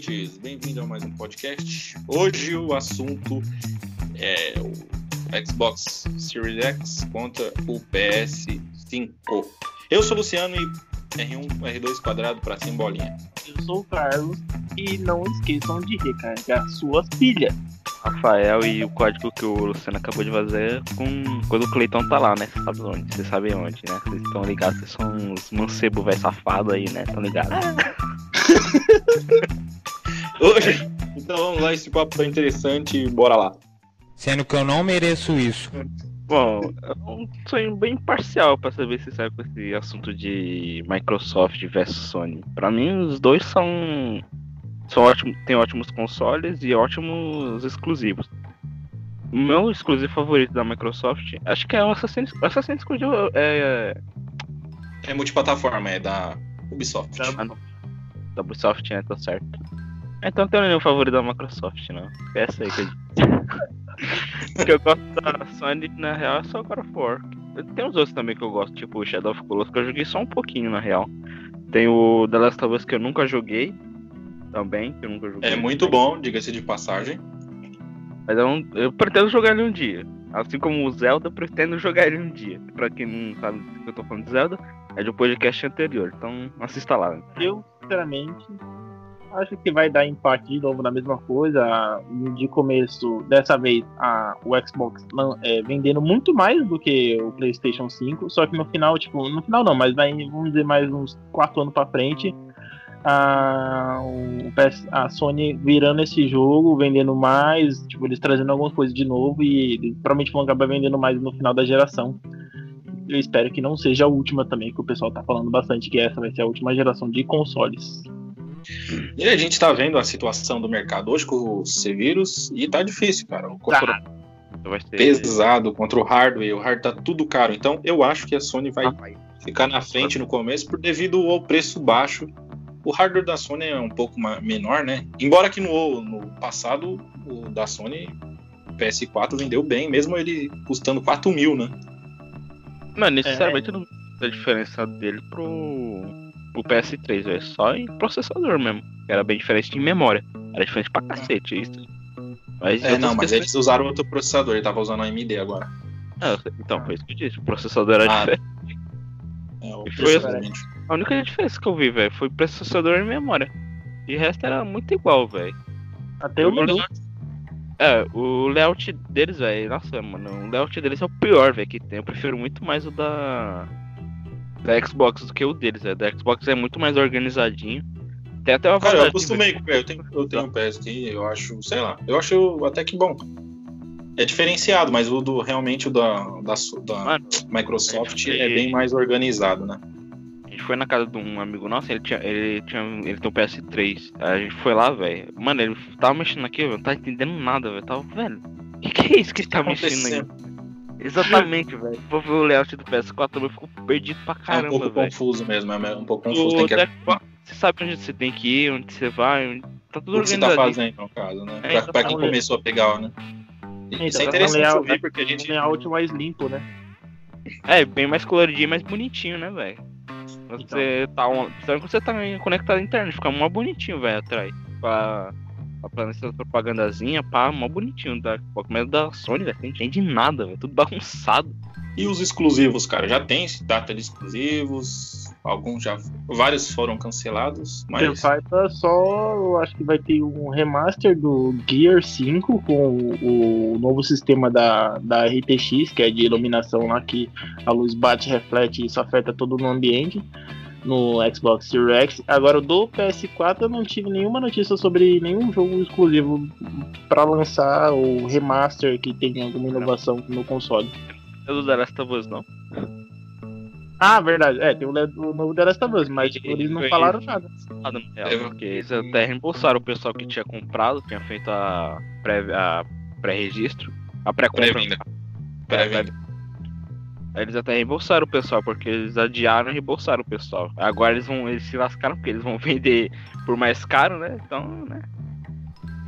ouvintes, bem-vindo a mais um podcast. Hoje o assunto é o Xbox Series X contra o PS5. Eu sou o Luciano e R1, R2 quadrado para cima bolinha. Eu sou o Carlos e não esqueçam de recarregar suas pilhas. Rafael e o código que o Luciano acabou de fazer é com quando o Cleiton tá lá, né? Você sabe onde? Você sabe onde, né? Vocês estão ligados, vocês são uns mancebo velho safado aí, né? Estão ligados? Hoje, então vamos lá, esse papo tá interessante, bora lá. Sendo que eu não mereço isso. Bom, é um sonho bem parcial pra saber se sabe com esse assunto de Microsoft versus Sony. Pra mim, os dois são são ótimos, tem ótimos consoles e ótimos exclusivos. O meu exclusivo favorito da Microsoft, acho que é o Assassin's, Assassin's Creed é, É multiplataforma, é da Ubisoft. ah, não. da Ubisoft, né? Tá certo. Então não tenho nenhum favorito da Microsoft, não. É essa aí que eu O que eu gosto da Sony, na real, é só God of War. Tem uns outros também que eu gosto, tipo o Shadow of Colossus, que eu joguei só um pouquinho, na real. Tem o The Last of Us que eu nunca joguei, também, que eu nunca joguei. É muito bom, diga-se de passagem. Mas eu, não- eu pretendo jogar ele um dia. Assim como o Zelda, eu pretendo jogar ele um dia. Pra quem não sabe do que eu tô falando de Zelda, é de um podcast anterior. Então assista lá. Eu, sinceramente, acho que vai dar empate de novo na mesma coisa. De começo, dessa vez, a, o Xbox é, vendendo muito mais do que o PlayStation 5. Só que no final, tipo, no final não, mas vai, vamos dizer, mais uns 4 anos pra frente. A, PS a Sony virando esse jogo, vendendo mais, tipo, eles trazendo algumas coisas de novo e eles provavelmente vão acabar vendendo mais no final da geração. Eu espero que não seja a última também, que o pessoal tá falando bastante que essa vai ser a última geração de consoles. E a gente tá vendo a situação do mercado hoje com o C-Vírus e tá difícil, cara. O controle Então ser. pesado contra o hardware, o hardware tá tudo caro. Então eu acho que a Sony vai Ah, ficar na frente no começo por devido ao preço baixo. O hardware da Sony é um pouco menor, né? Embora que no, no passado o da Sony o PS4 vendeu bem, mesmo ele custando 4 mil, né? Mano, necessariamente eu não vejo a diferença dele pro, pro PS3, velho. Só em processador mesmo. Era bem diferente em memória. Era diferente pra cacete isso. Mas, É, não, mas eles usaram outro processador, ele tava usando a AMD agora. Ah, então, foi isso que eu disse. O processador era Ah, diferente. É, o foi- realmente. A única diferença que eu vi, velho, foi processador e memória. De resto era muito igual, velho. Até o menu. É, o layout deles, velho, nossa, mano, o layout deles é o pior, velho, que tem. Eu prefiro muito mais o da da Xbox do que o deles, velho. Da Xbox é muito mais organizadinho. Tem até uma Cara, eu acostumei com o eu tenho, eu tenho um PS aqui, eu acho, sei lá, eu acho até que bom. É diferenciado, mas o do realmente o da, da, da Mano, Microsoft é, é bem mais organizado, né? A gente foi na casa de um amigo nosso, ele tinha, ele tinha, ele tem um PS3. Aí a gente foi lá, velho. Mano, ele tava mexendo naquilo, não tá entendendo nada, velho. Tava, velho. O que, que é isso que ele tá mexendo aí? Exatamente, velho. Vou ver o layout do PS4 também, eu fico perdido pra É um caramba, pouco velho. confuso mesmo, é um pouco confuso. O Tem que você sabe onde você tem que ir, onde você vai, onde... tá tudo o que você tá fazendo, no caso, né? É, pra, pra quem começou a pegar, né? Então, Isso é tá interessante layout- ouvir, porque a gente. Um layout mais limpo, né? É, bem mais coloridinho e mais bonitinho, né, velho? Você tá on... Sabe quando você tá conectado à internet, fica mó bonitinho, velho, atrás. Pra, pra planejar essa propagandazinha, pá, mó bonitinho da Xbox. Mas da Sony, velho, não entende nada, velho. Tudo bagunçado. E os exclusivos, cara? Já tem data de exclusivos? Alguns já. Vários foram cancelados, mas. Fighter só, eu acho que vai ter um remaster do Gear 5 com o, o novo sistema da, da RTX, que é de iluminação lá que a luz bate, reflete e isso afeta todo no ambiente. No Xbox Series X. Agora, do PS4, eu não tive nenhuma notícia sobre nenhum jogo exclusivo para lançar o remaster que tem alguma inovação no console. É do The Last of Us, não? Ah, verdade. É, tem o, o novo The Last of Us, mas tipo, eles não falaram nada. Nada no real, É, porque eles até reembolsaram o pessoal que tinha comprado, tinha feito a pré-registro, a pré-compra. Pré-venda. É, Pré-venda. Eles até reembolsaram o pessoal, porque eles adiaram e reembolsaram o pessoal. Agora eles vão, eles se lascaram porque eles vão vender por mais caro, né? Então, né?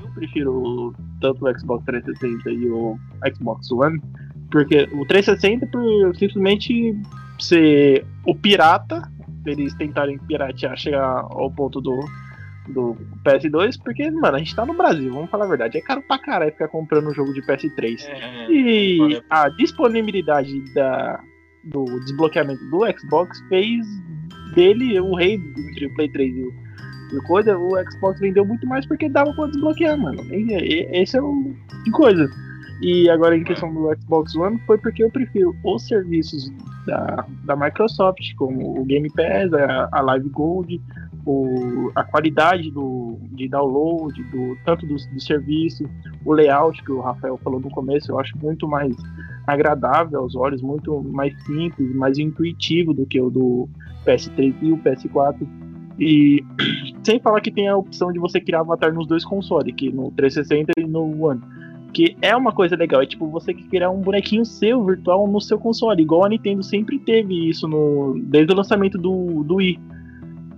Eu prefiro tanto o Xbox 360 e o Xbox One, porque o 360 por simplesmente ser o pirata, eles tentarem piratear, chegar ao ponto do do PS2, porque, mano, a gente tá no Brasil, vamos falar a verdade. É caro pra caralho ficar comprando um jogo de PS3. É, E valeu. a disponibilidade da, do desbloqueamento do Xbox fez dele o rei entre o Play 3 e o, e o coisa. O Xbox vendeu muito mais porque dava pra desbloquear, mano. E- e- esse é o de coisa. E agora em questão do Xbox One foi porque eu prefiro os serviços da, da Microsoft, como o Game Pass, a, a Live Gold, o, a qualidade do, de download, do, tanto do, do serviço, o layout que o Rafael falou no começo, eu acho muito mais agradável aos olhos, muito mais simples, mais intuitivo do que o do PS3 e o PS4. E sem falar que tem a opção de você criar avatar nos dois consoles, que no 360 e no One. Que é uma coisa legal, é tipo você criar um bonequinho seu virtual no seu console, igual a Nintendo sempre teve isso no desde o lançamento do, do Wii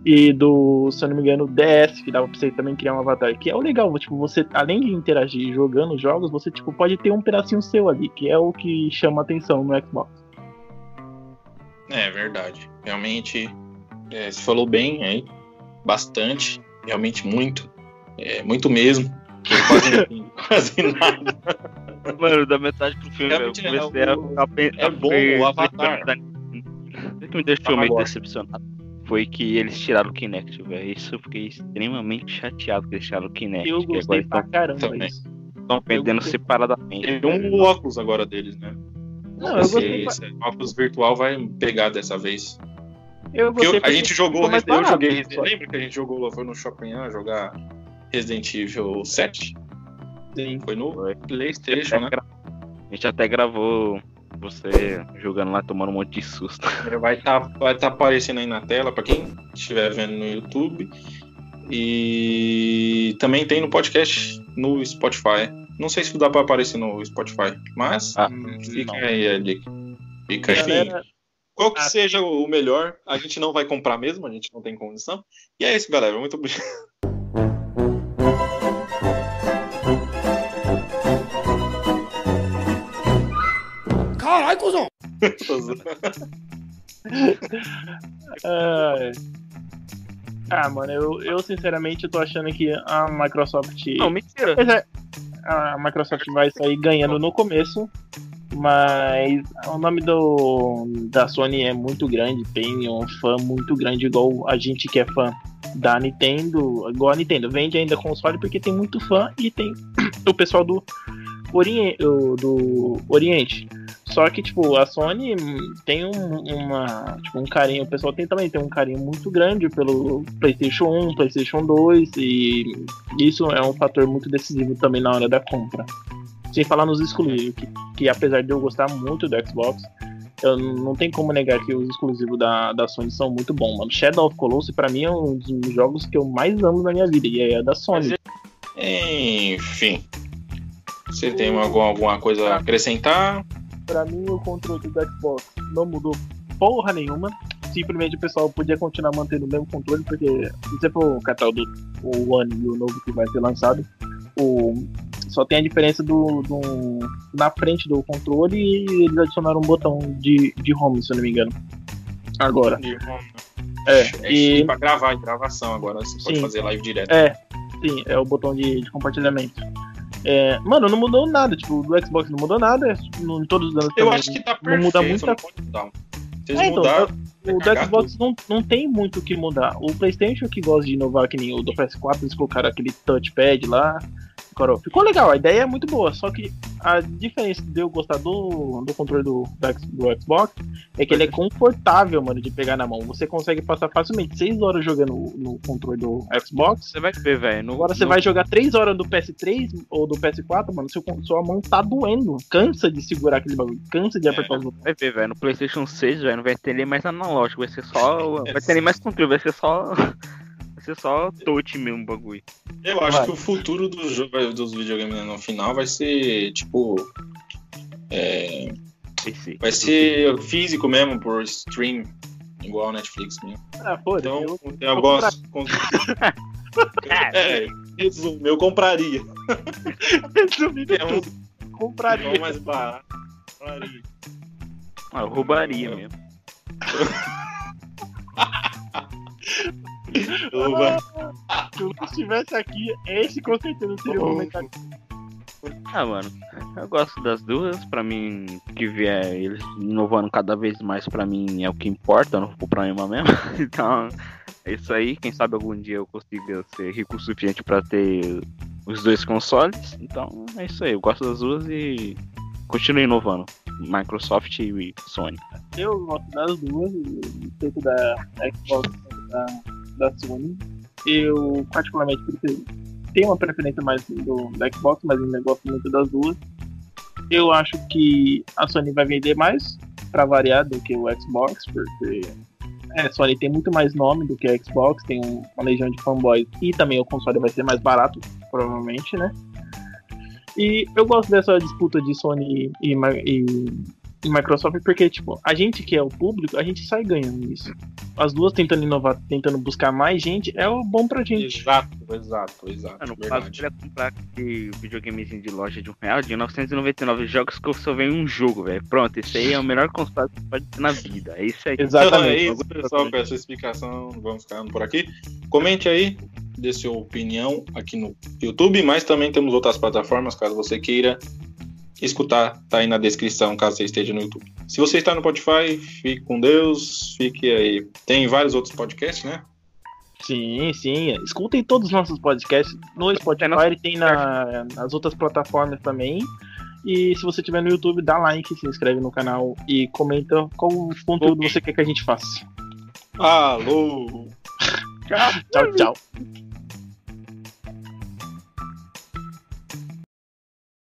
e do, se eu não me engano, DS, que dava pra você também criar um avatar, que é o legal, tipo, você, além de interagir jogando jogos, você, tipo, pode ter um pedacinho seu ali, que é o que chama atenção no Xbox. É verdade. Realmente, é, você falou bem aí. Bastante. Realmente muito. É, muito mesmo. Quase quase nada. Mano, da metade pro filme, Realmente, eu comecei o- a, a, é a bom ver- o Avatar. O que me deixou meio decepcionado foi que eles tiraram o Kinect, velho. Isso eu fiquei extremamente chateado que eles tiraram o Kinect. Eu gostei agora pra estão, caramba também. isso. estão vendendo gostei. separadamente. Tem um óculos agora deles, né? Não, eu Esse- gostei, esse óculos virtual vai pegar dessa vez. eu gostei eu- a gente jogou, mais eu joguei, só. lembra que a gente jogou, foi no Shopping A jogar Resident Evil 7? Sim. Foi no Foi. Playstation, né? A gente até gravou você jogando lá, tomando um monte de susto. Vai estar vai tá aparecendo aí na tela para quem estiver vendo no YouTube. E também tem no podcast no Spotify. Não sei se dá para aparecer no Spotify, mas Ah, fica não. aí a dica. Fica aí. Galera, Qual que ah. seja o melhor, a gente não vai comprar mesmo, a gente não tem condição. E é isso, galera. Muito obrigado. Caralho, cuzão! ah, ah, mano, eu, eu sinceramente tô achando que a Microsoft. Não, mentira. Apesar- a Microsoft vai sair ganhando no começo, mas o nome do da Sony é muito grande, tem um fã muito grande, igual a gente que é fã da Nintendo, igual a Nintendo, vende ainda console porque tem muito fã e tem o pessoal do, do Oriente. Só que, tipo, a Sony tem um, uma, tipo, um carinho, o pessoal tem também tem um carinho muito grande pelo PlayStation 1, PlayStation 2, e isso é um fator muito decisivo também na hora da compra. Sem falar nos exclusivos, que, que apesar de eu gostar muito do Xbox, eu não tem como negar que os exclusivos da, da Sony são muito bons, mano. Shadow of Colossus, pra mim, é um dos jogos que eu mais amo na minha vida, e é da Sony. Enfim. Você tem alguma, alguma coisa a acrescentar? Pra mim, o controle do Xbox não mudou porra nenhuma. Simplesmente o pessoal podia continuar mantendo o mesmo controle, porque se você for catar o do o One e o novo que vai ser lançado, o, só tem a diferença do, do- na frente do controle e eles adicionaram um botão de, de home, se eu não me engano. Agora. É, É e, pra gravar, gravação agora. Você pode Sim. fazer live direto. é, sim, é o botão de, de compartilhamento. É, mano, não mudou nada, tipo, do Xbox não mudou nada, no- em todos os anos Eu também acho que tá não perfeito. muda muita não pode mudar. É, então, mudaram, O vai do Xbox não, não tem muito o que mudar. O PlayStation que gosta de inovar, que nem o do PS4, eles colocaram aquele touchpad lá. Ficou- Ficou legal, a ideia é muito boa. Só que a diferença de eu gostar do, do controle do, do Xbox é que ele é confortável, mano, de pegar na mão. Você consegue passar facilmente 6 horas jogando no controle do Xbox. Você vai ver, velho. no- Agora você no- vai jogar 3 horas do PS3 ou do PS4, mano, seu, sua mão tá doendo. Cansa de segurar aquele bagulho, cansa de É. apertar os botões. Vai ver, velho. No PlayStation 6, velho, não vai ter nem mais analógico. Vai ser só. Vai ter nem mais controle. Vai ser só. Vai ser só touch mesmo o bagulho. Eu acho Vai. que o futuro do jogo, dos videogames no final vai ser, tipo. é, PC. vai ser físico mesmo, por stream. Igual a Netflix mesmo. Ah, foda-se. Então, eu- eu gosto. é, resumo, eu compraria. É um compraria. é mais barato. Compraria. Ah, eu roubaria mesmo. Uva. Se o Luiz estivesse aqui, esse com certeza seria o comentário. Ah, mano, eu gosto das duas. Pra mim, que vier eles inovando cada vez mais, pra mim é o que importa, eu não vou problema mesmo. Então, é isso aí. Quem sabe algum dia eu consiga ser rico o suficiente pra ter os dois consoles. Então, é isso aí. Eu gosto das duas e continuo inovando. Microsoft e Sony. Eu gosto das duas, tanto da Xbox quanto da, da Sony. Eu, particularmente, tenho uma preferência mais do, da Xbox, mas ainda gosto muito das duas. Eu acho que a Sony vai vender mais, para variar, do que o Xbox, porque é, a Sony tem muito mais nome do que a Xbox, tem um- uma legião de fanboys e também o console vai ser mais barato, provavelmente, né? E eu gosto dessa disputa de Sony e, e, e Microsoft porque, tipo, a gente que é o público, a gente sai ganhando nisso. As duas tentando inovar, tentando buscar mais gente, é o bom pra gente. Exato, exato, exato. Ah, no caso, eu verdade. queria comprar aquele videogamezinho de loja de um real, de 999 jogos que eu só venho um jogo, velho. Pronto, esse aí é o melhor console que pode ter na vida. É isso aí. Então é Exatamente. isso, pessoal, com essa explicação, vamos ficando por aqui. Comente aí, dê sua opinião aqui no YouTube, mas também temos outras plataformas, caso você queira escutar, tá aí na descrição, caso você esteja no YouTube. Se você está no Spotify, fique com Deus, fique aí. Tem vários outros podcasts, né? Sim, sim. Escutem todos os nossos podcasts no Spotify, nosso- tem na, nas outras plataformas também. E se você estiver no YouTube, dá like, se inscreve no canal e comenta qual conteúdo você quer que a gente faça. Alô! Tchau, tchau.